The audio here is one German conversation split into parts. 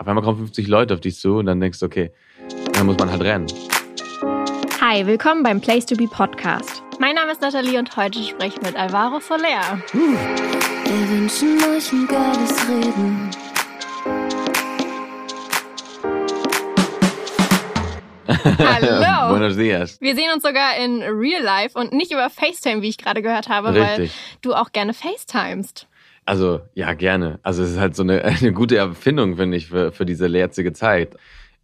auf einmal kommen 50 Leute auf dich zu und dann denkst du, okay, dann muss man halt rennen. Hi, willkommen beim Place to Be Podcast. Mein Name ist Nathalie und heute spreche ich mit Alvaro Soler. Wir wünschen euch ein geiles Reden. Hallo. Buenos dias. Wir sehen uns sogar in Real Life und nicht über FaceTime, wie ich gerade gehört habe, Richtig. weil du auch gerne FaceTimest. Also, ja, gerne. Also, es ist halt so eine, eine gute Erfindung, finde ich, für, für diese jetzige Zeit.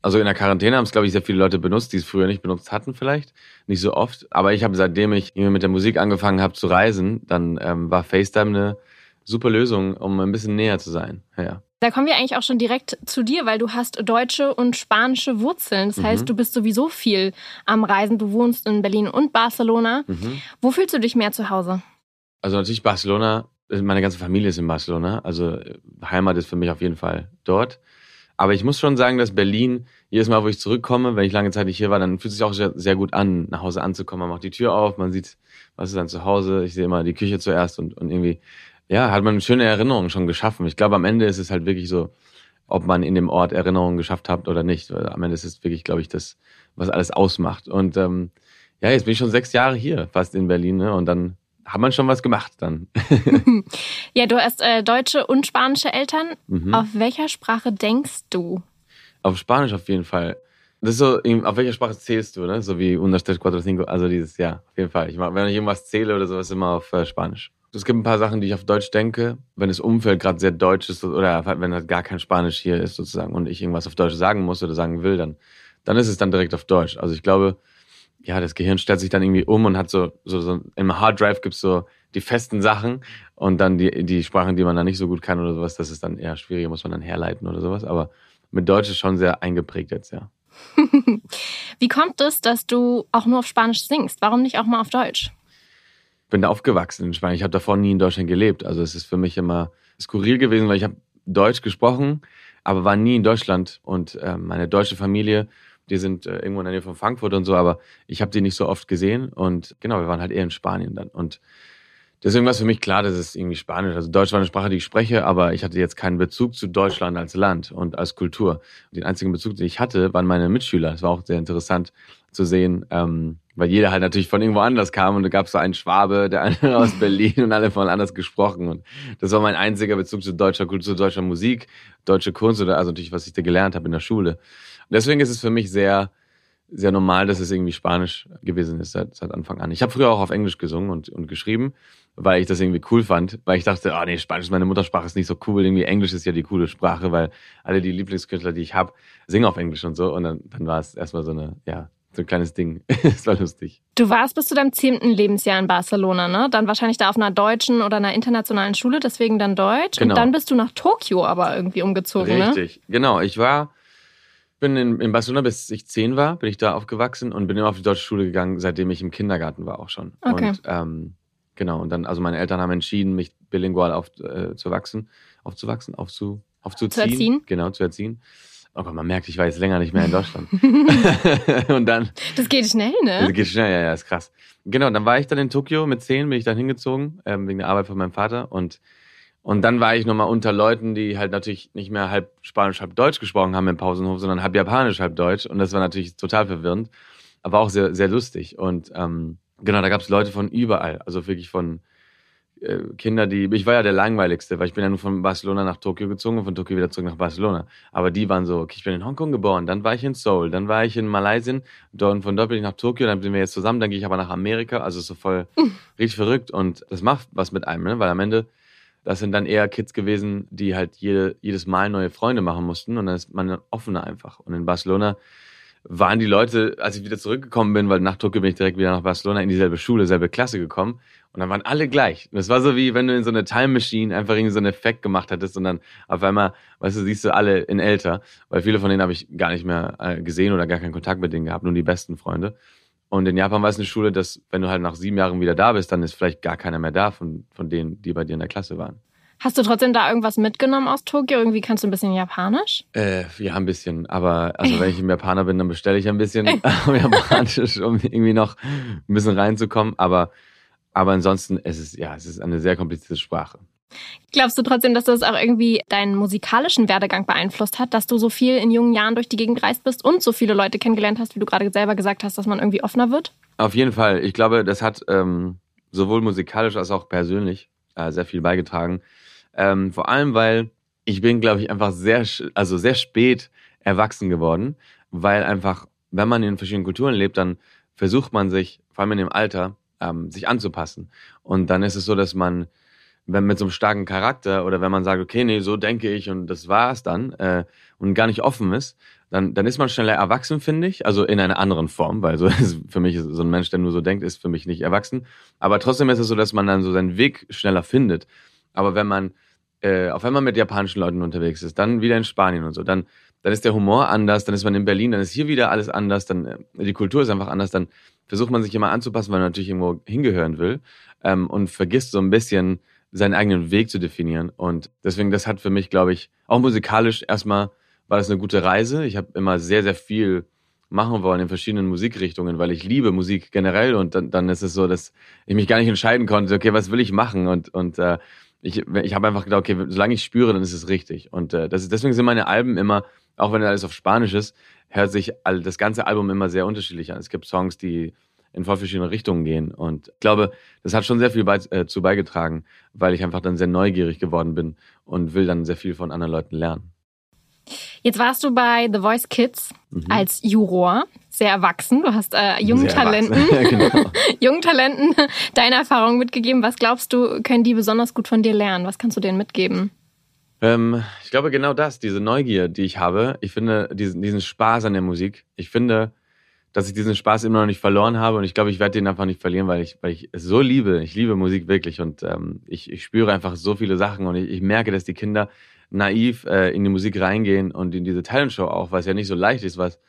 Also in der Quarantäne haben es, glaube ich, sehr viele Leute benutzt, die es früher nicht benutzt hatten vielleicht. Nicht so oft. Aber ich habe, seitdem ich mit der Musik angefangen habe zu reisen, dann ähm, war FaceTime eine super Lösung, um ein bisschen näher zu sein. Ja. Da kommen wir eigentlich auch schon direkt zu dir, weil du hast deutsche und spanische Wurzeln. Das heißt, Mhm. du bist sowieso viel am Reisen. Du wohnst in Berlin und Barcelona. Mhm. Wo fühlst du dich mehr zu Hause? Also natürlich Barcelona, meine ganze Familie ist in Barcelona. Also Heimat ist für mich auf jeden Fall dort. Aber ich muss schon sagen, dass Berlin, jedes Mal, wo ich zurückkomme, wenn ich lange Zeit nicht hier war, dann fühlt es sich auch sehr, sehr gut an, nach Hause anzukommen. Man macht die Tür auf, man sieht, was ist dann zu Hause. Ich sehe immer die Küche zuerst und, und irgendwie, ja, hat man schöne Erinnerungen schon geschaffen. Ich glaube, am Ende ist es halt wirklich so, ob man in dem Ort Erinnerungen geschafft hat oder nicht. Weil am Ende ist es wirklich, glaube ich, das, was alles ausmacht. Und ähm, ja, jetzt bin ich schon sechs Jahre hier, fast in Berlin, ne? Und dann hat man schon was gemacht dann. Ja, du hast äh, deutsche und spanische Eltern. Mhm. Auf welcher Sprache denkst du? Auf Spanisch auf jeden Fall. Das ist so, auf welcher Sprache zählst du, ne? So wie uno, tres, cuatro, cinco. Also dieses, ja, auf jeden Fall. Ich mach, wenn ich irgendwas zähle oder sowas, immer auf äh, Spanisch. Es gibt ein paar Sachen, die ich auf Deutsch denke, wenn das Umfeld gerade sehr deutsch ist oder halt, wenn halt gar kein Spanisch hier ist sozusagen und ich irgendwas auf Deutsch sagen muss oder sagen will, dann, dann ist es dann direkt auf Deutsch. Also ich glaube, ja, das Gehirn stellt sich dann irgendwie um und hat so, so, so im Hard Drive gibt's so die festen Sachen und dann die, die Sprachen, die man dann nicht so gut kann oder sowas, das ist dann eher schwieriger, muss man dann herleiten oder sowas. Aber mit Deutsch ist schon sehr eingeprägt jetzt, ja. Wie kommt es, dass du auch nur auf Spanisch singst? Warum nicht auch mal auf Deutsch? bin da aufgewachsen in Spanien. Ich habe davor nie in Deutschland gelebt. Also es ist für mich immer skurril gewesen, weil ich habe Deutsch gesprochen, aber war nie in Deutschland. Und äh, meine deutsche Familie, die sind äh, irgendwo in der Nähe von Frankfurt und so, aber ich habe die nicht so oft gesehen. Und genau, wir waren halt eher in Spanien dann. Und deswegen war es für mich klar, dass es irgendwie Spanisch. Also Deutsch war eine Sprache, die ich spreche, aber ich hatte jetzt keinen Bezug zu Deutschland als Land und als Kultur. Den einzigen Bezug, den ich hatte, waren meine Mitschüler. Das war auch sehr interessant zu sehen, ähm, weil jeder halt natürlich von irgendwo anders kam und da gab es so einen Schwabe, der andere aus Berlin und alle von anders gesprochen. Und das war mein einziger Bezug zu deutscher Kultur, zu deutscher Musik, deutsche Kunst oder also natürlich, was ich da gelernt habe in der Schule. Und deswegen ist es für mich sehr, sehr normal, dass es irgendwie Spanisch gewesen ist seit, seit Anfang an. Ich habe früher auch auf Englisch gesungen und, und geschrieben, weil ich das irgendwie cool fand, weil ich dachte, ah nee, Spanisch ist meine Muttersprache, ist nicht so cool, irgendwie Englisch ist ja die coole Sprache, weil alle die Lieblingskünstler, die ich habe, singen auf Englisch und so. Und dann, dann war es erstmal so eine, ja, so ein kleines Ding. Es war lustig. Du warst bis zu deinem zehnten Lebensjahr in Barcelona, ne? Dann wahrscheinlich da auf einer deutschen oder einer internationalen Schule, deswegen dann Deutsch. Genau. Und dann bist du nach Tokio aber irgendwie umgezogen, ne? Richtig, genau. Ich war, bin in, in Barcelona, bis ich zehn war, bin ich da aufgewachsen und bin immer auf die deutsche Schule gegangen, seitdem ich im Kindergarten war auch schon. Okay. Und ähm, genau, und dann, also meine Eltern haben entschieden, mich bilingual auf, äh, zu wachsen, aufzuwachsen, aufzu, aufzuziehen. erziehen? Genau, zu erziehen. Oh Gott, man merkt, ich war jetzt länger nicht mehr in Deutschland. und dann, Das geht schnell, das ne? geht schnell, ja, ja, ist krass. Genau, dann war ich dann in Tokio mit zehn, bin ich dann hingezogen, ähm, wegen der Arbeit von meinem Vater. Und, und dann war ich nochmal unter Leuten, die halt natürlich nicht mehr halb Spanisch, halb Deutsch gesprochen haben im Pausenhof, sondern halb Japanisch, halb Deutsch. Und das war natürlich total verwirrend, aber auch sehr, sehr lustig. Und ähm, genau, da gab es Leute von überall, also wirklich von Kinder, die. Ich war ja der langweiligste, weil ich bin ja nur von Barcelona nach Tokio gezogen und von Tokio wieder zurück nach Barcelona. Aber die waren so, okay, ich bin in Hongkong geboren, dann war ich in Seoul, dann war ich in Malaysia, dort, von dort bin ich nach Tokio, dann sind wir jetzt zusammen, dann gehe ich aber nach Amerika. Also so voll richtig verrückt. Und das macht was mit einem, ne? weil am Ende, das sind dann eher Kids gewesen, die halt jede, jedes Mal neue Freunde machen mussten und dann ist man offener einfach. Und in Barcelona waren die Leute, als ich wieder zurückgekommen bin, weil nach Tokio bin ich direkt wieder nach Barcelona in dieselbe Schule, selbe Klasse gekommen. Und dann waren alle gleich. Und es war so wie, wenn du in so eine Time Machine einfach irgendwie so einen Effekt gemacht hättest und dann auf einmal, weißt du, siehst du alle in älter. Weil viele von denen habe ich gar nicht mehr äh, gesehen oder gar keinen Kontakt mit denen gehabt, nur die besten Freunde. Und in Japan war es eine Schule, dass, wenn du halt nach sieben Jahren wieder da bist, dann ist vielleicht gar keiner mehr da von, von denen, die bei dir in der Klasse waren. Hast du trotzdem da irgendwas mitgenommen aus Tokio? Irgendwie kannst du ein bisschen Japanisch? Äh, ja, ein bisschen. Aber also wenn ich im Japaner bin, dann bestelle ich ein bisschen Japanisch, um irgendwie noch ein bisschen reinzukommen. Aber, aber ansonsten, es ist, ja, es ist eine sehr komplizierte Sprache. Glaubst du trotzdem, dass das auch irgendwie deinen musikalischen Werdegang beeinflusst hat, dass du so viel in jungen Jahren durch die Gegend gereist bist und so viele Leute kennengelernt hast, wie du gerade selber gesagt hast, dass man irgendwie offener wird? Auf jeden Fall. Ich glaube, das hat ähm, sowohl musikalisch als auch persönlich äh, sehr viel beigetragen. Ähm, vor allem, weil ich bin, glaube ich, einfach sehr, also sehr spät erwachsen geworden, weil einfach, wenn man in verschiedenen Kulturen lebt, dann versucht man sich, vor allem in dem Alter, ähm, sich anzupassen. Und dann ist es so, dass man, wenn mit so einem starken Charakter oder wenn man sagt, okay, nee, so denke ich und das war's dann äh, und gar nicht offen ist, dann, dann ist man schneller erwachsen, finde ich. Also in einer anderen Form, weil so ist, für mich so ein Mensch, der nur so denkt, ist für mich nicht erwachsen. Aber trotzdem ist es so, dass man dann so seinen Weg schneller findet. Aber wenn man äh, auf einmal mit japanischen Leuten unterwegs ist, dann wieder in Spanien und so, dann, dann ist der Humor anders, dann ist man in Berlin, dann ist hier wieder alles anders, dann äh, die Kultur ist einfach anders, dann versucht man sich immer anzupassen, weil man natürlich irgendwo hingehören will ähm, und vergisst so ein bisschen seinen eigenen Weg zu definieren. Und deswegen, das hat für mich, glaube ich, auch musikalisch erstmal war das eine gute Reise. Ich habe immer sehr, sehr viel machen wollen in verschiedenen Musikrichtungen, weil ich liebe Musik generell und dann, dann ist es so, dass ich mich gar nicht entscheiden konnte, okay, was will ich machen und, und äh, ich, ich habe einfach gedacht, okay, solange ich spüre, dann ist es richtig. Und äh, das deswegen sind meine Alben immer, auch wenn alles auf Spanisch ist, hört sich all, das ganze Album immer sehr unterschiedlich an. Es gibt Songs, die in voll verschiedene Richtungen gehen. Und ich glaube, das hat schon sehr viel bei, äh, zu beigetragen, weil ich einfach dann sehr neugierig geworden bin und will dann sehr viel von anderen Leuten lernen. Jetzt warst du bei The Voice Kids mhm. als Juror, sehr erwachsen. Du hast äh, jungen sehr Talenten, genau. jungen Talenten deine Erfahrungen mitgegeben. Was glaubst du, können die besonders gut von dir lernen? Was kannst du denen mitgeben? Ähm, ich glaube genau das, diese Neugier, die ich habe. Ich finde diesen, diesen Spaß an der Musik. Ich finde, dass ich diesen Spaß immer noch nicht verloren habe und ich glaube, ich werde den einfach nicht verlieren, weil ich, weil ich es so liebe. Ich liebe Musik wirklich und ähm, ich, ich spüre einfach so viele Sachen und ich, ich merke, dass die Kinder naiv äh, in die Musik reingehen und in diese Talentshow auch, was ja nicht so leicht ist, was,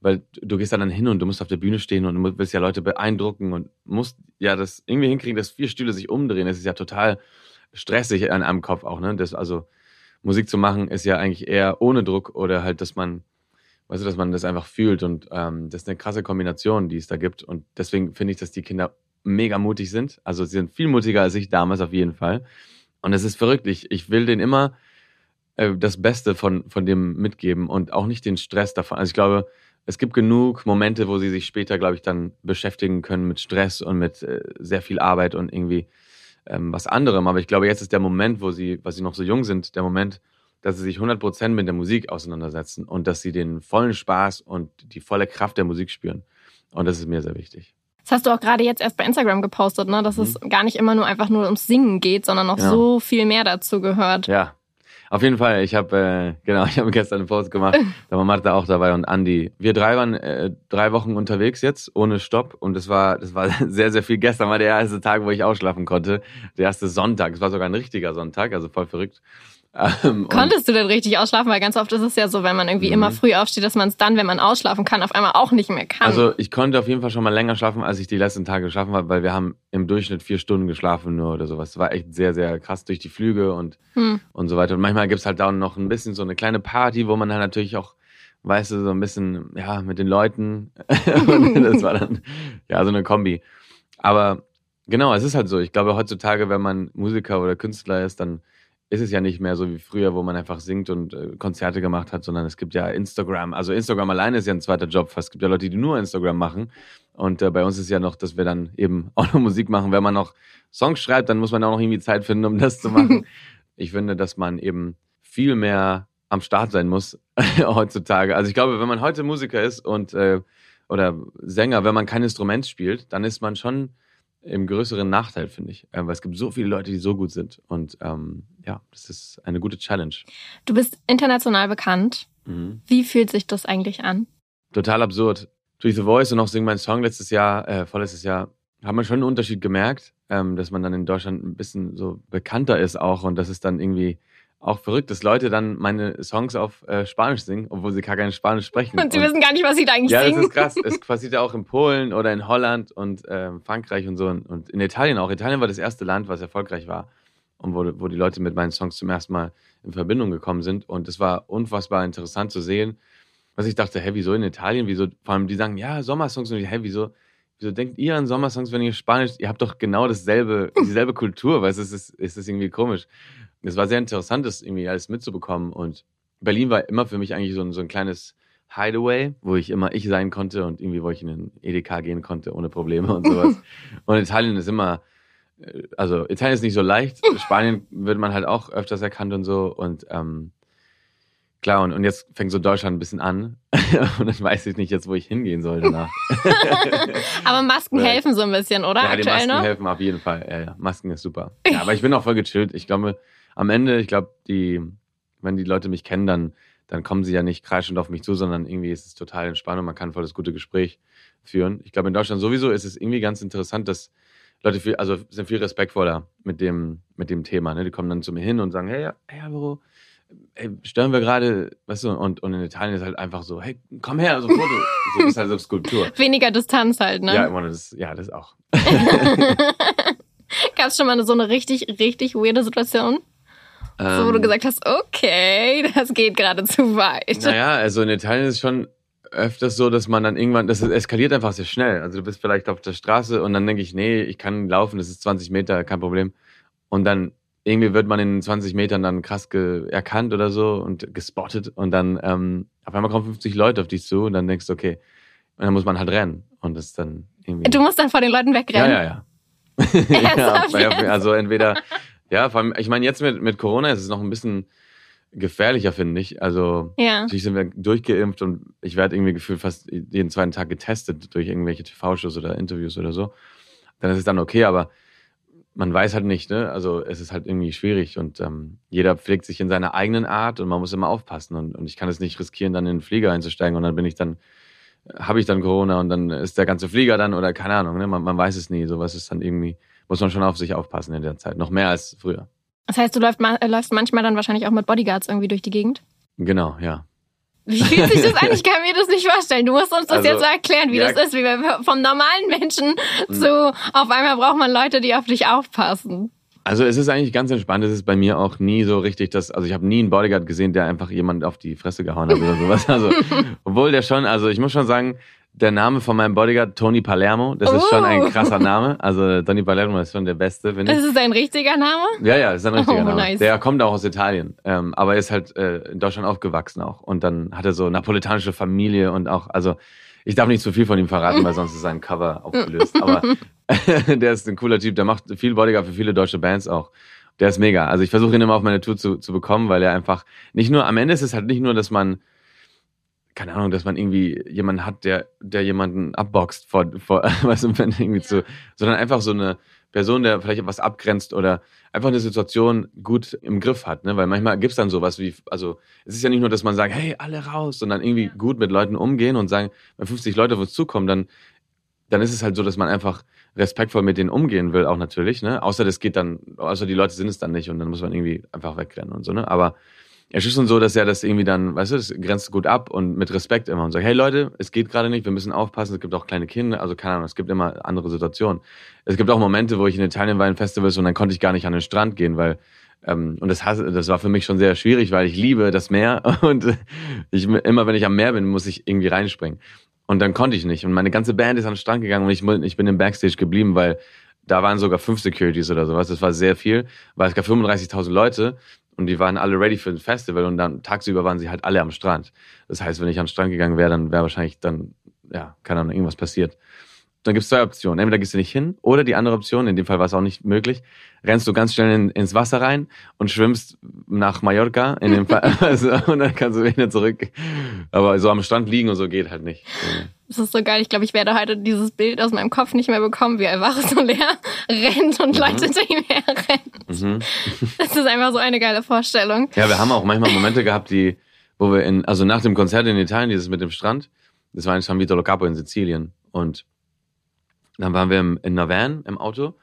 weil du gehst dann hin und du musst auf der Bühne stehen und du willst ja Leute beeindrucken und musst ja das irgendwie hinkriegen, dass vier Stühle sich umdrehen. Das ist ja total stressig an einem Kopf auch, ne? Das, also Musik zu machen ist ja eigentlich eher ohne Druck oder halt, dass man, weißt du, dass man das einfach fühlt und ähm, das ist eine krasse Kombination, die es da gibt und deswegen finde ich, dass die Kinder mega mutig sind. Also sie sind viel mutiger als ich damals auf jeden Fall. Und es ist verrückt. Ich, ich will den immer äh, das Beste von, von dem mitgeben und auch nicht den Stress davon. Also ich glaube, es gibt genug Momente, wo sie sich später, glaube ich, dann beschäftigen können mit Stress und mit äh, sehr viel Arbeit und irgendwie ähm, was anderem. Aber ich glaube, jetzt ist der Moment, wo sie, weil sie noch so jung sind, der Moment, dass sie sich 100% mit der Musik auseinandersetzen und dass sie den vollen Spaß und die volle Kraft der Musik spüren. Und das ist mir sehr wichtig. Das hast du auch gerade jetzt erst bei Instagram gepostet, ne? dass mhm. es gar nicht immer nur einfach nur ums Singen geht, sondern noch ja. so viel mehr dazu gehört. Ja, auf jeden Fall, ich habe äh, genau, ich habe gestern einen Post gemacht, da war Martha auch dabei und Andi. Wir drei waren äh, drei Wochen unterwegs jetzt ohne Stopp und das war das war sehr sehr viel. Gestern war der erste Tag, wo ich ausschlafen konnte, der erste Sonntag. Es war sogar ein richtiger Sonntag, also voll verrückt. Ähm, Konntest du denn richtig ausschlafen? Weil ganz oft ist es ja so, wenn man irgendwie mhm. immer früh aufsteht, dass man es dann, wenn man ausschlafen kann, auf einmal auch nicht mehr kann. Also ich konnte auf jeden Fall schon mal länger schlafen, als ich die letzten Tage geschlafen habe, weil wir haben im Durchschnitt vier Stunden geschlafen nur oder sowas. Es war echt sehr, sehr krass durch die Flüge und, hm. und so weiter. Und manchmal gibt es halt da noch ein bisschen so eine kleine Party, wo man dann natürlich auch weißt du, so ein bisschen, ja, mit den Leuten. und das war dann, ja, so eine Kombi. Aber genau, es ist halt so. Ich glaube, heutzutage, wenn man Musiker oder Künstler ist, dann ist es ja nicht mehr so wie früher, wo man einfach singt und äh, Konzerte gemacht hat, sondern es gibt ja Instagram. Also Instagram alleine ist ja ein zweiter Job. Es gibt ja Leute, die nur Instagram machen. Und äh, bei uns ist ja noch, dass wir dann eben auch noch Musik machen. Wenn man noch Songs schreibt, dann muss man auch noch irgendwie Zeit finden, um das zu machen. ich finde, dass man eben viel mehr am Start sein muss heutzutage. Also ich glaube, wenn man heute Musiker ist und äh, oder Sänger, wenn man kein Instrument spielt, dann ist man schon im größeren Nachteil, finde ich. Äh, weil es gibt so viele Leute, die so gut sind. Und ähm, ja, das ist eine gute Challenge. Du bist international bekannt. Mhm. Wie fühlt sich das eigentlich an? Total absurd. Durch The Voice und auch Sing Mein Song letztes Jahr, äh, vorletztes Jahr, hat man schon einen Unterschied gemerkt, ähm, dass man dann in Deutschland ein bisschen so bekannter ist auch und dass es dann irgendwie auch verrückt, dass Leute dann meine Songs auf äh, Spanisch singen, obwohl sie gar kein Spanisch sprechen. Und sie und, wissen gar nicht, was sie da eigentlich ja, singen. Ja, das ist krass. Es passiert ja auch in Polen oder in Holland und äh, Frankreich und so und in Italien auch. Italien war das erste Land, was erfolgreich war und wo, wo die Leute mit meinen Songs zum ersten Mal in Verbindung gekommen sind. Und es war unfassbar interessant zu sehen, was ich dachte, hä, wieso in Italien? Wieso? Vor allem die sagen, ja, Sommersongs und ich, hä, wieso? wieso denkt ihr an Sommersongs, wenn ihr Spanisch, ihr habt doch genau dasselbe, dieselbe Kultur, weil es ist, es ist irgendwie komisch. Es war sehr interessant, das irgendwie alles mitzubekommen und Berlin war immer für mich eigentlich so ein, so ein kleines Hideaway, wo ich immer ich sein konnte und irgendwie, wo ich in den EDK gehen konnte ohne Probleme und sowas. und Italien ist immer, äh, also Italien ist nicht so leicht. Spanien wird man halt auch öfters erkannt und so. Und ähm, klar, und, und jetzt fängt so Deutschland ein bisschen an. und dann weiß ich nicht jetzt, wo ich hingehen soll danach. aber Masken helfen so ein bisschen, oder? Ja, die Masken noch? helfen auf jeden Fall. Ja, ja, Masken ist super. Ja, aber ich bin auch voll gechillt. Ich glaube, am Ende, ich glaube, die, wenn die Leute mich kennen, dann dann kommen sie ja nicht kreischend auf mich zu, sondern irgendwie ist es total entspannt und man kann voll das gute Gespräch führen. Ich glaube, in Deutschland sowieso ist es irgendwie ganz interessant, dass Leute viel, also sind viel respektvoller mit dem, mit dem Thema. Ne? Die kommen dann zu mir hin und sagen, hey, hey Alvaro, ey, stören wir gerade, weißt du, und, und in Italien ist halt einfach so, hey, komm her, so Foto. so ist halt so Skulptur. Weniger Distanz halt, ne? Ja, das, ja, das auch. Gab es schon mal so eine richtig, richtig weirde Situation? Ähm, so, wo du ähm. gesagt hast, okay, das geht gerade zu weit. Naja, also in Italien ist es schon öfters so, dass man dann irgendwann, das eskaliert einfach sehr schnell. Also du bist vielleicht auf der Straße und dann denke ich, nee, ich kann laufen, das ist 20 Meter, kein Problem. Und dann irgendwie wird man in 20 Metern dann krass erkannt oder so und gespottet und dann ähm, auf einmal kommen 50 Leute auf dich zu und dann denkst du, okay, und dann muss man halt rennen und das ist dann irgendwie. Du musst dann vor den Leuten wegrennen. Ja, ja, ja. ja also entweder ja, vor allem, ich meine, jetzt mit, mit Corona ist es noch ein bisschen gefährlicher, finde ich. Also ja. natürlich sind wir durchgeimpft und ich werde irgendwie gefühlt fast jeden zweiten Tag getestet durch irgendwelche TV-Shows oder Interviews oder so. Dann ist es dann okay, aber man weiß halt nicht, ne? Also es ist halt irgendwie schwierig und ähm, jeder pflegt sich in seiner eigenen Art und man muss immer aufpassen und, und ich kann es nicht riskieren, dann in den Flieger einzusteigen und dann bin ich dann, habe ich dann Corona und dann ist der ganze Flieger dann oder keine Ahnung, ne? Man, man weiß es nie. Sowas ist dann irgendwie muss man schon auf sich aufpassen in der Zeit. Noch mehr als früher. Das heißt, du läufst, äh, läufst manchmal dann wahrscheinlich auch mit Bodyguards irgendwie durch die Gegend? Genau, ja. Wie fühlt sich das an? Ich kann mir das nicht vorstellen. Du musst uns das also, jetzt so erklären, wie ja, das ist, wie wir vom normalen Menschen hm. zu auf einmal braucht man Leute, die auf dich aufpassen. Also es ist eigentlich ganz entspannt. Es ist bei mir auch nie so richtig, dass also ich habe nie einen Bodyguard gesehen, der einfach jemand auf die Fresse gehauen hat oder sowas. Also obwohl der schon, also ich muss schon sagen, der Name von meinem Bodyguard, Tony Palermo. Das ist schon ein oh. krasser Name. Also Tony Palermo ist schon der Beste, finde ich. Ist es ein richtiger Name? Ja, ja, ist ein richtiger oh, Name. Nice. Der kommt auch aus Italien, ähm, aber er ist halt äh, in Deutschland aufgewachsen auch. Und dann hat er so napolitanische Familie und auch, also ich darf nicht zu viel von ihm verraten, weil sonst ist sein Cover aufgelöst. Aber der ist ein cooler Typ, der macht viel Bodyguard für viele deutsche Bands auch. Der ist mega. Also ich versuche ihn immer auf meine Tour zu, zu bekommen, weil er einfach nicht nur, am Ende ist es halt nicht nur, dass man keine Ahnung, dass man irgendwie jemanden hat, der, der jemanden abboxt vor, vor was du, wenn irgendwie zu, sondern einfach so eine Person, der vielleicht etwas abgrenzt oder einfach eine Situation gut im Griff hat, ne? Weil manchmal gibt's dann sowas wie, also es ist ja nicht nur, dass man sagt, hey, alle raus, sondern irgendwie gut mit Leuten umgehen und sagen, wenn 50 Leute auf uns zukommen, dann, dann ist es halt so, dass man einfach respektvoll mit denen umgehen will, auch natürlich, ne? Außer das geht dann, außer die Leute sind es dann nicht und dann muss man irgendwie einfach wegrennen und so, ne? Aber es ist schon so, dass er das irgendwie dann, weißt du, das grenzt gut ab und mit Respekt immer und sagt, hey Leute, es geht gerade nicht, wir müssen aufpassen, es gibt auch kleine Kinder, also keine Ahnung, es gibt immer andere Situationen. Es gibt auch Momente, wo ich in Italien war in Festivals und dann konnte ich gar nicht an den Strand gehen, weil ähm, und das, das war für mich schon sehr schwierig, weil ich liebe das Meer und ich, immer wenn ich am Meer bin, muss ich irgendwie reinspringen. Und dann konnte ich nicht. Und meine ganze Band ist an den Strand gegangen und ich, ich bin im Backstage geblieben, weil da waren sogar fünf Securities oder sowas. Das war sehr viel, weil es gab 35.000 Leute und die waren alle ready für ein Festival und dann tagsüber waren sie halt alle am Strand. Das heißt, wenn ich am Strand gegangen wäre, dann wäre wahrscheinlich dann, ja, keine Ahnung, irgendwas passiert. Dann gibt es zwei Optionen. Entweder gehst du nicht hin oder die andere Option, in dem Fall war es auch nicht möglich, rennst du ganz schnell in, ins Wasser rein und schwimmst nach Mallorca in dem Fall. Also, und dann kannst du wieder zurück. Aber so am Strand liegen und so geht halt nicht. Das ist so geil. Ich glaube, ich werde heute dieses Bild aus meinem Kopf nicht mehr bekommen, wie er wach so leer rennt und mhm. Leute hinter ihm herrennt. Mhm. Das ist einfach so eine geile Vorstellung. Ja, wir haben auch manchmal Momente gehabt, die, wo wir in, also nach dem Konzert in Italien, dieses mit dem Strand, das war in San Vito Lo Capo in Sizilien. Und dann waren wir im, in einer Van im Auto.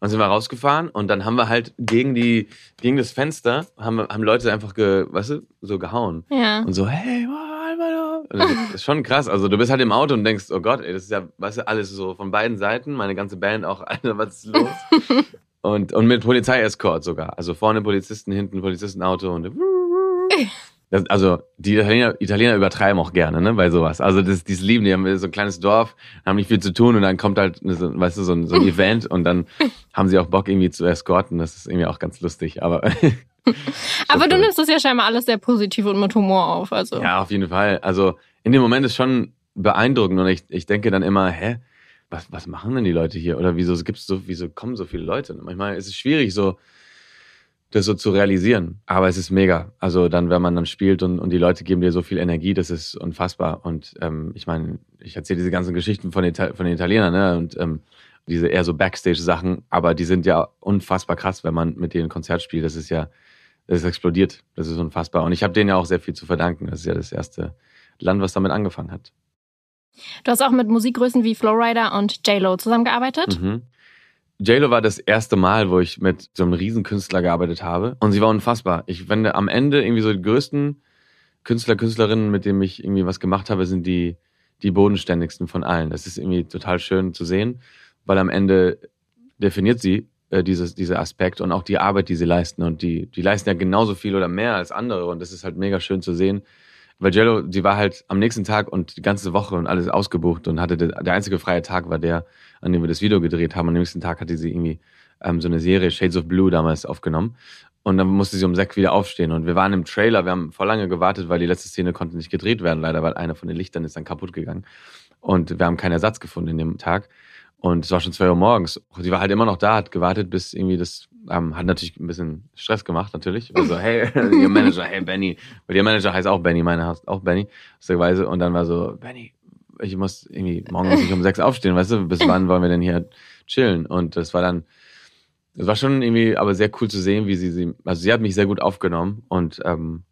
Dann sind wir rausgefahren und dann haben wir halt gegen die, gegen das Fenster, haben, haben Leute einfach, ge, weißt du, so gehauen. Ja. Und so, hey, das ist schon krass. Also du bist halt im Auto und denkst, oh Gott, ey, das ist ja, weißt du, alles so von beiden Seiten, meine ganze Band auch, Alter, was ist los? und, und mit Polizeiescort sogar. Also vorne Polizisten, hinten Polizistenauto und Das, also die Italiener, Italiener übertreiben auch gerne, ne, bei sowas. Also das, dieses Lieben, die haben so ein kleines Dorf, haben nicht viel zu tun und dann kommt halt, so, weißt du, so ein, so ein Event und dann haben sie auch Bock irgendwie zu eskorten. Das ist irgendwie auch ganz lustig. Aber aber du nimmst das ja scheinbar alles sehr positiv und mit Humor auf. Also ja, auf jeden Fall. Also in dem Moment ist schon beeindruckend und ich, ich denke dann immer, hä, was, was machen denn die Leute hier? Oder wieso gibt's so, wieso kommen so viele Leute? Manchmal ist es schwierig, so das so zu realisieren. Aber es ist mega. Also dann, wenn man dann spielt und, und die Leute geben dir so viel Energie, das ist unfassbar. Und ähm, ich meine, ich erzähle diese ganzen Geschichten von den, von den Italienern, ne? Und ähm, diese eher so Backstage-Sachen, aber die sind ja unfassbar krass, wenn man mit denen Konzert spielt. Das ist ja, das explodiert. Das ist unfassbar. Und ich habe denen ja auch sehr viel zu verdanken. Das ist ja das erste Land, was damit angefangen hat. Du hast auch mit Musikgrößen wie Flowrider und J-Lo zusammengearbeitet. Mhm. JLo war das erste Mal, wo ich mit so einem Riesenkünstler gearbeitet habe. Und sie war unfassbar. Ich finde, am Ende irgendwie so die größten Künstler, Künstlerinnen, mit denen ich irgendwie was gemacht habe, sind die, die bodenständigsten von allen. Das ist irgendwie total schön zu sehen, weil am Ende definiert sie äh, dieses, dieser Aspekt und auch die Arbeit, die sie leisten. Und die, die leisten ja genauso viel oder mehr als andere. Und das ist halt mega schön zu sehen. Weil Jello, die war halt am nächsten Tag und die ganze Woche und alles ausgebucht und hatte der einzige freie Tag war der, an dem wir das Video gedreht haben. Am nächsten Tag hatte sie irgendwie ähm, so eine Serie Shades of Blue damals aufgenommen. Und dann musste sie um sechs wieder aufstehen. Und wir waren im Trailer, wir haben vor lange gewartet, weil die letzte Szene konnte nicht gedreht werden, leider, weil einer von den Lichtern ist dann kaputt gegangen. Und wir haben keinen Ersatz gefunden in dem Tag. Und es war schon zwei Uhr morgens. Sie war halt immer noch da, hat gewartet, bis irgendwie das, ähm, hat natürlich ein bisschen Stress gemacht, natürlich. Also, hey, ihr Manager, hey Benny. Weil ihr Manager heißt auch Benny, meine heißt auch Benny, lustigerweise. Und dann war so, Benny, ich muss irgendwie, morgen muss ich um sechs aufstehen, weißt du, bis wann wollen wir denn hier chillen? Und das war dann, es war schon irgendwie aber sehr cool zu sehen, wie sie sie, also sie hat mich sehr gut aufgenommen und ähm,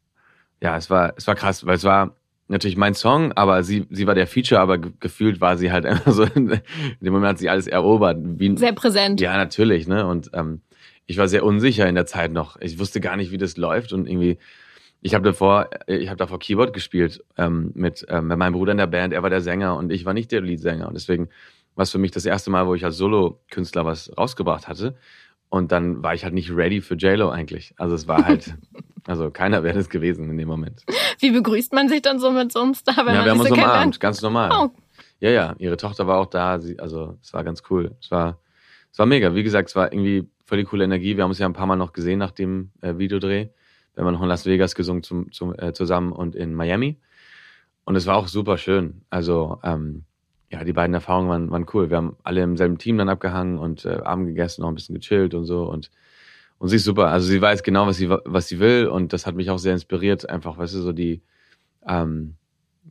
ja, es war, es war krass, weil es war natürlich mein Song, aber sie, sie war der Feature, aber gefühlt war sie halt einfach so, in dem Moment hat sie alles erobert. Wie, sehr präsent. Ja, natürlich, ne? Und ähm, ich war sehr unsicher in der Zeit noch. Ich wusste gar nicht, wie das läuft und irgendwie, ich habe davor, ich habe davor Keyboard gespielt ähm, mit, ähm, mit meinem Bruder in der Band. Er war der Sänger und ich war nicht der Leadsänger und deswegen war es für mich das erste Mal, wo ich als Solo-Künstler was rausgebracht hatte. Und dann war ich halt nicht ready für JLo eigentlich. Also es war halt, also keiner wäre das gewesen in dem Moment. Wie begrüßt man sich dann so mit so einem Star, wenn ja, wir haben uns so umarmt, ganz normal. Oh. Ja, ja, ihre Tochter war auch da. Sie, also es war ganz cool. Es war, es war mega. Wie gesagt, es war irgendwie voll die coole Energie. Wir haben uns ja ein paar Mal noch gesehen nach dem äh, Videodreh. Wir haben noch in Las Vegas gesungen zum, zum, äh, zusammen und in Miami. Und es war auch super schön. Also ähm, ja, die beiden Erfahrungen waren, waren cool. Wir haben alle im selben Team dann abgehangen und äh, Abend gegessen, noch ein bisschen gechillt und so. Und, und sie ist super. Also sie weiß genau, was sie, was sie will. Und das hat mich auch sehr inspiriert, einfach, weißt du, so die, ähm,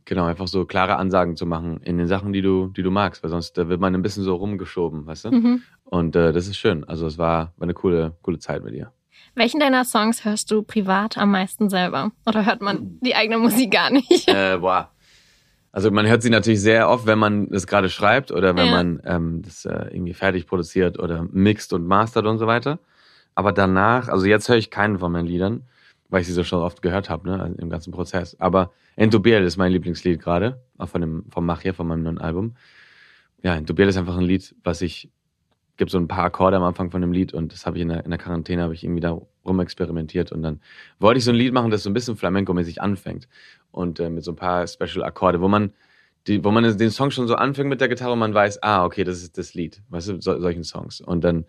genau, einfach so klare Ansagen zu machen in den Sachen, die du, die du magst, weil sonst da wird man ein bisschen so rumgeschoben, weißt du? Mhm. Und äh, das ist schön. Also es war, war eine coole, coole Zeit mit ihr. Welchen deiner Songs hörst du privat am meisten selber? Oder hört man die eigene Musik gar nicht? Äh, boah, also man hört sie natürlich sehr oft, wenn man das gerade schreibt oder wenn ja. man ähm, das äh, irgendwie fertig produziert oder mixt und mastert und so weiter. Aber danach, also jetzt höre ich keinen von meinen Liedern, weil ich sie so schon oft gehört habe, ne, also im ganzen Prozess. Aber Entobiel ist mein Lieblingslied gerade, auch von dem vom Machia, von meinem neuen Album. Ja, Entobiel ist einfach ein Lied, was ich gibt so ein paar Akkorde am Anfang von dem Lied und das habe ich in der, in der Quarantäne habe ich irgendwie da rumexperimentiert und dann wollte ich so ein Lied machen, das so ein bisschen Flamenco-mäßig anfängt und äh, mit so ein paar Special-Akkorde, wo man die, wo man den Song schon so anfängt mit der Gitarre und man weiß, ah, okay, das ist das Lied, weißt du, so, solchen Songs. Und dann,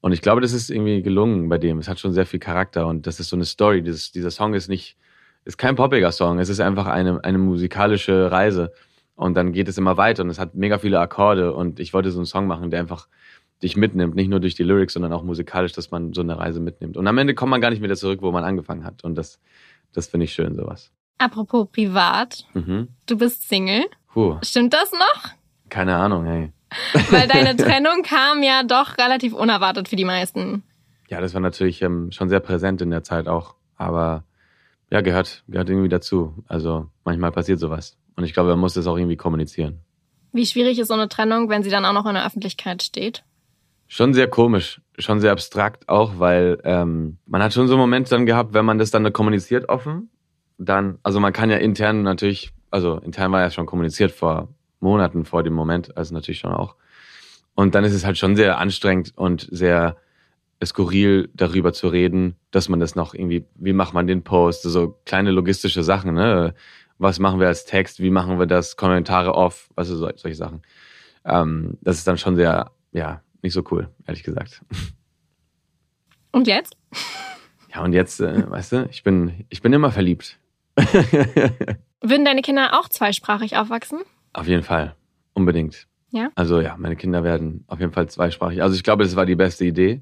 und ich glaube, das ist irgendwie gelungen bei dem. Es hat schon sehr viel Charakter und das ist so eine Story. Dieses, dieser Song ist nicht, ist kein poppiger Song, es ist einfach eine, eine musikalische Reise. Und dann geht es immer weiter und es hat mega viele Akkorde und ich wollte so einen Song machen, der einfach dich mitnimmt, nicht nur durch die Lyrics, sondern auch musikalisch, dass man so eine Reise mitnimmt. Und am Ende kommt man gar nicht wieder zurück, wo man angefangen hat. Und das, das finde ich schön, sowas. Apropos privat, mhm. du bist Single. Puh. Stimmt das noch? Keine Ahnung, hey. Weil deine Trennung kam ja doch relativ unerwartet für die meisten. Ja, das war natürlich ähm, schon sehr präsent in der Zeit auch. Aber ja, gehört, gehört irgendwie dazu. Also manchmal passiert sowas. Und ich glaube, man muss das auch irgendwie kommunizieren. Wie schwierig ist so eine Trennung, wenn sie dann auch noch in der Öffentlichkeit steht? Schon sehr komisch, schon sehr abstrakt auch, weil ähm, man hat schon so einen Moment dann gehabt, wenn man das dann kommuniziert offen, dann, also man kann ja intern natürlich, also intern war ja schon kommuniziert vor Monaten vor dem Moment, also natürlich schon auch. Und dann ist es halt schon sehr anstrengend und sehr skurril darüber zu reden, dass man das noch irgendwie, wie macht man den Post, so kleine logistische Sachen, ne? Was machen wir als Text, wie machen wir das, Kommentare off, also solche Sachen. Ähm, das ist dann schon sehr, ja, nicht so cool, ehrlich gesagt. Und jetzt? Ja, und jetzt, äh, weißt du, ich bin, ich bin immer verliebt. Würden deine Kinder auch zweisprachig aufwachsen? Auf jeden Fall. Unbedingt. Ja? Also ja, meine Kinder werden auf jeden Fall zweisprachig. Also ich glaube, das war die beste Idee.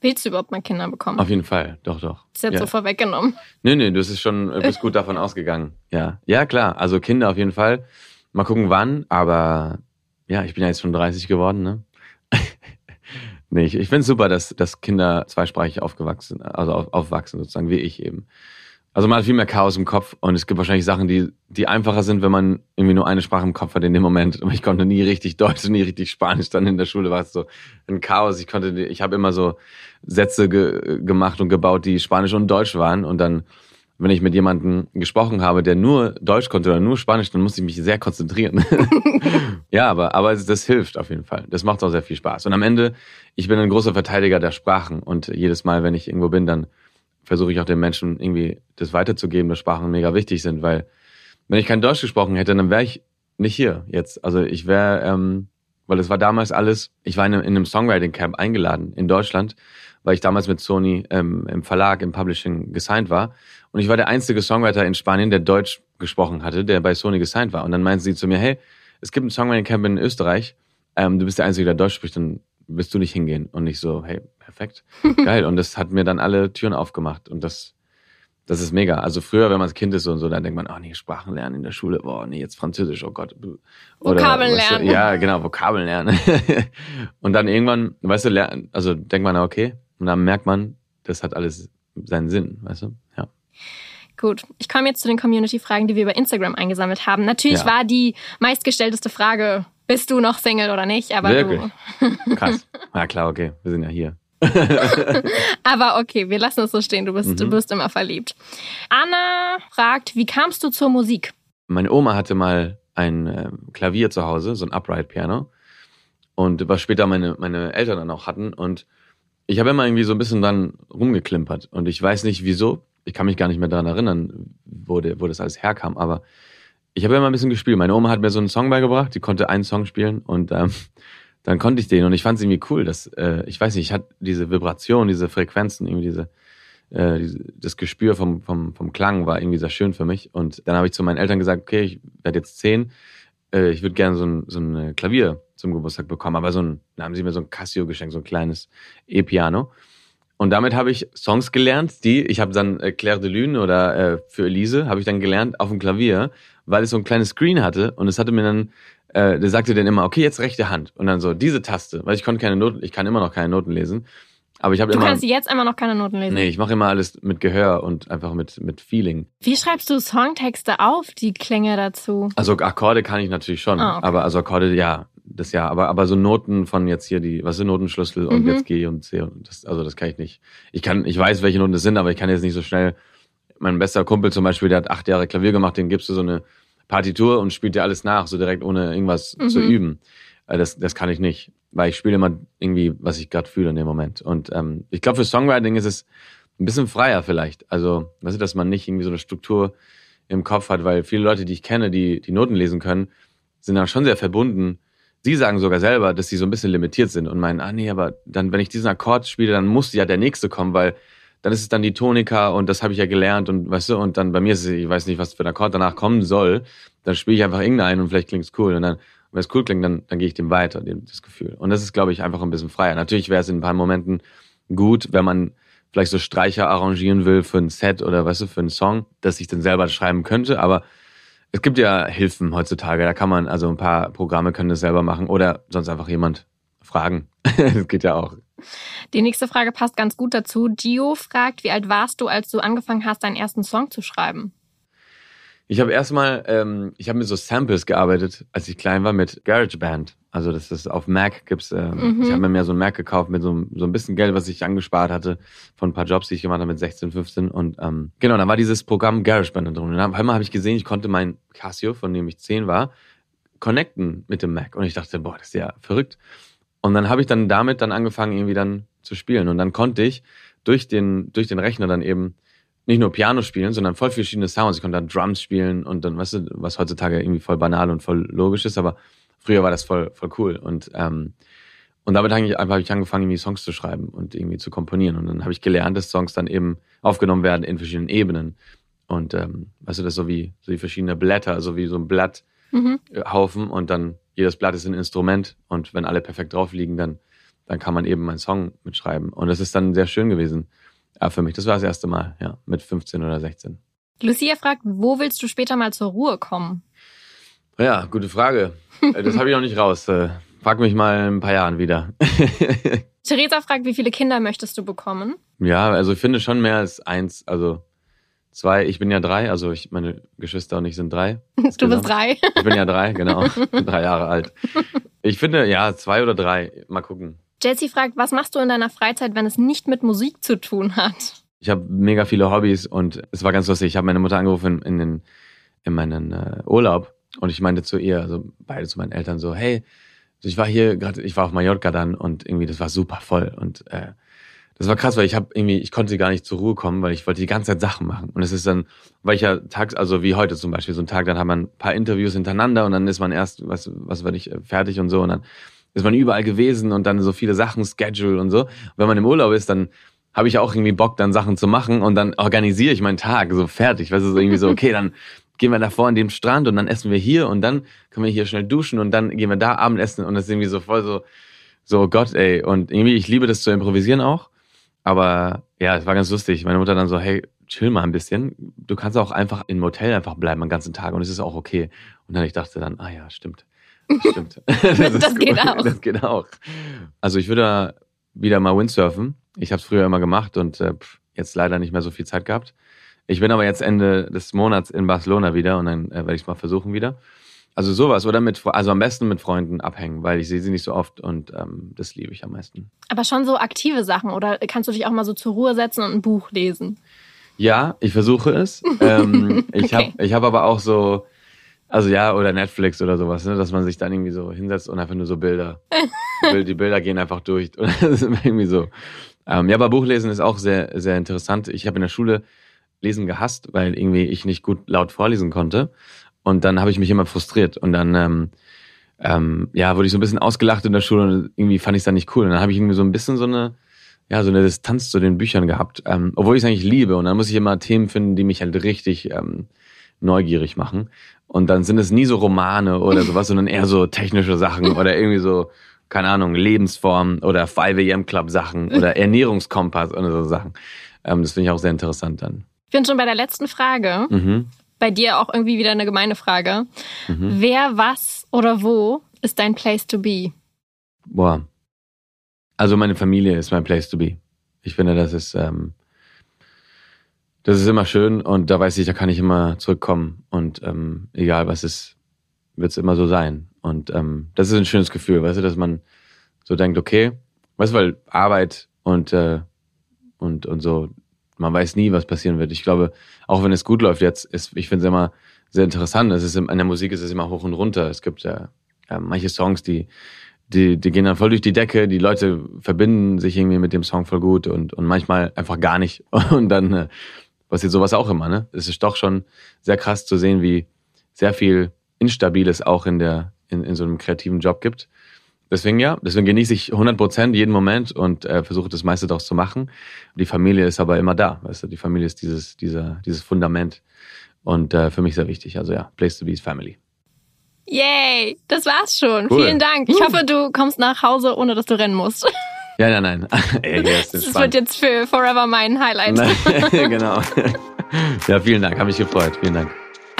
Willst du überhaupt mal Kinder bekommen? Auf jeden Fall, doch, doch. ist jetzt ja. so vorweggenommen. Nee, nee, du bist schon, bist gut davon ausgegangen. Ja. Ja, klar. Also Kinder auf jeden Fall. Mal gucken wann, aber ja, ich bin ja jetzt schon 30 geworden, ne? Nee, ich, ich finde es super, dass, dass Kinder zweisprachig aufgewachsen, also auf, aufwachsen, sozusagen, wie ich eben. Also man hat viel mehr Chaos im Kopf und es gibt wahrscheinlich Sachen, die, die einfacher sind, wenn man irgendwie nur eine Sprache im Kopf hat in dem Moment. Aber ich konnte nie richtig Deutsch und nie richtig Spanisch. Dann in der Schule war es so ein Chaos. Ich konnte, ich habe immer so Sätze ge gemacht und gebaut, die Spanisch und Deutsch waren. Und dann, wenn ich mit jemandem gesprochen habe, der nur Deutsch konnte oder nur Spanisch, dann musste ich mich sehr konzentrieren. ja, aber, aber das hilft auf jeden Fall. Das macht auch sehr viel Spaß. Und am Ende, ich bin ein großer Verteidiger der Sprachen. Und jedes Mal, wenn ich irgendwo bin, dann versuche ich auch den Menschen irgendwie das weiterzugeben, dass Sprachen mega wichtig sind, weil wenn ich kein Deutsch gesprochen hätte, dann wäre ich nicht hier jetzt. Also ich wäre, ähm, weil es war damals alles, ich war in einem, in einem Songwriting Camp eingeladen in Deutschland, weil ich damals mit Sony ähm, im Verlag, im Publishing gesigned war. Und ich war der einzige Songwriter in Spanien, der Deutsch gesprochen hatte, der bei Sony gesigned war. Und dann meinten sie zu mir, hey, es gibt ein Songwriting Camp in Österreich, ähm, du bist der Einzige, der Deutsch spricht, dann wirst du nicht hingehen. Und ich so, hey, perfekt, geil. und das hat mir dann alle Türen aufgemacht. Und das, das ist mega. Also früher, wenn man als Kind ist und so, dann denkt man, oh nee, Sprachen lernen in der Schule, boah, nee, jetzt Französisch, oh Gott. Oder, Vokabeln weißt du, lernen. Ja, genau, Vokabeln lernen. und dann irgendwann, weißt du, lernen, also denkt man, okay, und dann merkt man, das hat alles seinen Sinn, weißt du, ja. Gut, ich komme jetzt zu den Community-Fragen, die wir über Instagram eingesammelt haben. Natürlich Ja. war die meistgestellteste Frage, bist du noch Single oder nicht? Aber Wirklich? du. Krass. Ja klar, okay, wir sind ja hier. Aber okay, wir lassen es so stehen. Du bist, Mhm. du bist immer verliebt. Anna fragt, wie kamst du zur Musik? Meine Oma hatte mal ein äh, Klavier zu Hause, so ein Upright Piano. Und was später meine, meine Eltern dann auch hatten. Und ich habe immer irgendwie so ein bisschen dann rumgeklimpert. Und ich weiß nicht wieso. Ich kann mich gar nicht mehr daran erinnern, wo, der, wo das alles herkam. Aber ich habe immer ein bisschen gespielt. Meine Oma hat mir so einen Song beigebracht. Die konnte einen Song spielen. Und ähm, dann konnte ich den. Und ich fand es irgendwie cool, dass, äh, ich weiß nicht, ich hatte diese Vibration, diese Frequenzen, irgendwie diese, äh, diese, das Gespür vom, vom, vom Klang war irgendwie sehr schön für mich. Und dann habe ich zu meinen Eltern gesagt, okay, ich werde jetzt zehn, äh, ich würde gerne so ein, so ein äh, Klavier zum Geburtstag bekommen. Aber so ein, dann haben sie mir so ein Casio geschenkt, so ein kleines E-Piano. Und damit habe ich Songs gelernt, die, ich habe dann äh, Claire de Lune oder äh, für Elise, habe ich dann gelernt auf dem Klavier, weil es so ein kleines Screen hatte und es hatte mir dann, äh, der sagte dann immer, okay, jetzt rechte Hand. Und dann so, diese Taste, weil ich konnte keine Noten, ich kann immer noch keine Noten lesen. Aber ich habe Du immer. kannst jetzt immer noch keine Noten lesen. Nee, ich mache immer alles mit Gehör und einfach mit, mit Feeling. Wie schreibst du Songtexte auf, die Klänge dazu? Also Akkorde kann ich natürlich schon, Ah, okay. aber also Akkorde, ja, das ja, aber, aber so Noten von jetzt hier die, was sind Notenschlüssel und Mhm. jetzt G und C und das, also das kann ich nicht. Ich kann, ich weiß, welche Noten das sind, aber ich kann jetzt nicht so schnell. Mein bester Kumpel zum Beispiel, der hat acht Jahre Klavier gemacht, den gibst du so eine Partitur und spielt dir alles nach, so direkt ohne irgendwas Mhm. zu üben. Äh, Das, das kann ich nicht, weil ich spiele immer irgendwie, was ich gerade fühle in dem Moment. Und ähm, ich glaube, für Songwriting ist es ein bisschen freier vielleicht. Also, weißt du, dass man nicht irgendwie so eine Struktur im Kopf hat, weil viele Leute, die ich kenne, die die Noten lesen können, sind dann schon sehr verbunden. Sie sagen sogar selber, dass sie so ein bisschen limitiert sind und meinen, ah nee, aber dann, wenn ich diesen Akkord spiele, dann muss ja der nächste kommen, weil dann ist es dann die Tonika und das habe ich ja gelernt und weißt du, und dann bei mir ist es, ich weiß nicht, was für ein Akkord danach kommen soll, dann spiele ich einfach irgendeinen und vielleicht klingt es cool und dann, wenn es cool klingt, dann, dann gehe ich dem weiter, dem, das Gefühl. Und das ist, glaube ich, einfach ein bisschen freier. Natürlich wäre es in ein paar Momenten gut, wenn man vielleicht so Streicher arrangieren will für ein Set oder weißt du, für einen Song, dass ich dann selber schreiben könnte, aber es gibt ja Hilfen heutzutage, da kann man, also ein paar Programme können das selber machen oder sonst einfach jemand fragen. das geht ja auch. Die nächste Frage passt ganz gut dazu. Gio fragt, wie alt warst du, als du angefangen hast, deinen ersten Song zu schreiben? Ich habe erstmal, ähm, ich habe mit so Samples gearbeitet, als ich klein war, mit GarageBand. Also das ist auf Mac gibt's. Ähm, Mhm. Ich habe mir mehr so ein Mac gekauft mit so, einem- so ein bisschen Geld, was ich angespart hatte von ein paar Jobs, die ich gemacht habe mit 16, 15. Und ähm, genau, dann war dieses Programm GarageBand drin. Und dann einmal habe ich gesehen, ich konnte mein Casio, von dem ich 10 war, connecten mit dem Mac. Und ich dachte, boah, das ist ja verrückt. Und dann habe ich dann damit dann angefangen, irgendwie dann zu spielen. Und dann konnte ich durch den, durch den Rechner dann eben nicht nur Piano spielen, sondern voll verschiedene Sounds. Ich konnte dann Drums spielen und dann, weißt du, was heutzutage irgendwie voll banal und voll logisch ist, aber früher war das voll, voll cool. Und, ähm, und damit habe ich einfach hab ich angefangen, irgendwie Songs zu schreiben und irgendwie zu komponieren. Und dann habe ich gelernt, dass Songs dann eben aufgenommen werden in verschiedenen Ebenen. Und ähm, weißt du, das ist so wie, so wie verschiedene Blätter, so wie so ein Blatthaufen mhm. und dann jedes Blatt ist ein Instrument und wenn alle perfekt drauf liegen, dann, dann kann man eben meinen Song mitschreiben. Und das ist dann sehr schön gewesen. Ja, für mich, das war das erste Mal, ja, mit 15 oder 16. Lucia fragt, wo willst du später mal zur Ruhe kommen? Ja, gute Frage. Äh, das habe ich noch nicht raus. Äh, frag mich mal in ein paar Jahren wieder. Theresa fragt, wie viele Kinder möchtest du bekommen? Ja, also ich finde schon mehr als eins. Also zwei, ich bin ja drei, also ich, meine Geschwister und ich sind drei. Du bist drei. Ich bin ja drei, genau. Drei Jahre alt. Ich finde, ja, zwei oder drei. Mal gucken. Jessie fragt, was machst du in deiner Freizeit, wenn es nicht mit Musik zu tun hat? Ich habe mega viele Hobbys und es war ganz lustig. Ich habe meine Mutter angerufen in, den, in meinen äh, Urlaub und ich meinte zu ihr, also beide zu meinen Eltern so, hey, ich war hier gerade, ich war auf Mallorca dann und irgendwie das war super voll und äh, das war krass, weil ich habe irgendwie, ich konnte gar nicht zur Ruhe kommen, weil ich wollte die ganze Zeit Sachen machen. Und es ist dann, weil ich ja tags, also wie heute zum Beispiel, so ein Tag, dann hat man ein paar Interviews hintereinander und dann ist man erst, was, was war ich, äh, fertig und so und dann ist man überall gewesen und dann so viele Sachen, Schedule und so. Und wenn man im Urlaub ist, dann habe ich auch irgendwie Bock, dann Sachen zu machen und dann organisiere ich meinen Tag so fertig. Weißt du, so irgendwie so, okay, dann gehen wir davor an den Strand und dann essen wir hier und dann können wir hier schnell duschen und dann gehen wir da Abendessen und das ist irgendwie so voll so, so Gott, ey. Und irgendwie, ich liebe das zu improvisieren auch. Aber ja, es war ganz lustig. Meine Mutter dann so, hey, chill mal ein bisschen. Du kannst auch einfach im Motel einfach bleiben den ganzen Tag und es ist auch okay. Und dann ich dachte dann, ah ja, stimmt. Stimmt. das, das geht auch. Das geht auch. Also ich würde wieder mal Windsurfen. Ich habe es früher immer gemacht und äh, jetzt leider nicht mehr so viel Zeit gehabt. Ich bin aber jetzt Ende des Monats in Barcelona wieder und dann äh, werde ich es mal versuchen wieder. Also sowas oder mit, also am besten mit Freunden abhängen, weil ich sehe sie nicht so oft und ähm, das liebe ich am meisten. Aber schon so aktive Sachen oder kannst du dich auch mal so zur Ruhe setzen und ein Buch lesen? Ja, ich versuche es. ähm, ich okay. habe ich hab aber auch so also ja, oder Netflix oder sowas, ne? dass man sich dann irgendwie so hinsetzt und einfach nur so Bilder. die Bilder gehen einfach durch. das ist irgendwie so. Ähm, ja, aber Buchlesen ist auch sehr, sehr interessant. Ich habe in der Schule Lesen gehasst, weil irgendwie ich nicht gut laut vorlesen konnte. Und dann habe ich mich immer frustriert. Und dann ähm, ähm, ja, wurde ich so ein bisschen ausgelacht in der Schule und irgendwie fand ich es dann nicht cool. Und dann habe ich irgendwie so ein bisschen so eine, ja, so eine Distanz zu den Büchern gehabt. Ähm, obwohl ich es eigentlich liebe. Und dann muss ich immer Themen finden, die mich halt richtig ähm, neugierig machen. Und dann sind es nie so Romane oder sowas, sondern eher so technische Sachen oder irgendwie so, keine Ahnung, Lebensform oder 5am Club Sachen oder Ernährungskompass oder so Sachen. Ähm, das finde ich auch sehr interessant dann. Ich bin schon bei der letzten Frage. Mhm. Bei dir auch irgendwie wieder eine gemeine Frage. Mhm. Wer, was oder wo ist dein Place to be? Boah. Also meine Familie ist mein Place to be. Ich finde, das ist ähm, das ist immer schön und da weiß ich, da kann ich immer zurückkommen und ähm, egal was ist, wird es immer so sein. Und ähm, das ist ein schönes Gefühl, weißt du, dass man so denkt, okay, weißt du, weil Arbeit und äh, und und so, man weiß nie, was passieren wird. Ich glaube, auch wenn es gut läuft jetzt, ist, ich finde es immer sehr interessant. Es ist in der Musik ist es immer hoch und runter. Es gibt ja, ja manche Songs, die die, die gehen dann voll durch die Decke, die Leute verbinden sich irgendwie mit dem Song voll gut und, und manchmal einfach gar nicht. Und dann äh, passiert sowas auch immer, ne? Es ist doch schon sehr krass zu sehen, wie sehr viel Instabiles auch in der, in, in so einem kreativen Job gibt. Deswegen ja, deswegen genieße ich 100 Prozent jeden Moment und äh, versuche das meiste daraus zu machen. Die Familie ist aber immer da, weißt du, die Familie ist dieses, dieser, dieses Fundament und äh, für mich sehr wichtig. Also ja, Place to be is Family. Yay, das war's schon. Cool. Vielen Dank. Ich hoffe, du kommst nach Hause, ohne dass du rennen musst. Ja, nein, nein. Ey, das wird jetzt für Forever mein Highlight. genau. Ja, vielen Dank. Habe mich gefreut. Vielen Dank.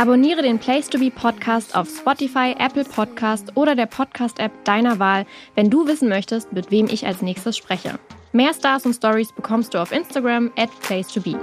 Abonniere den Place to Be Podcast auf Spotify, Apple Podcast oder der Podcast-App deiner Wahl, wenn du wissen möchtest, mit wem ich als nächstes spreche. Mehr Stars und Stories bekommst du auf Instagram at Place to Be.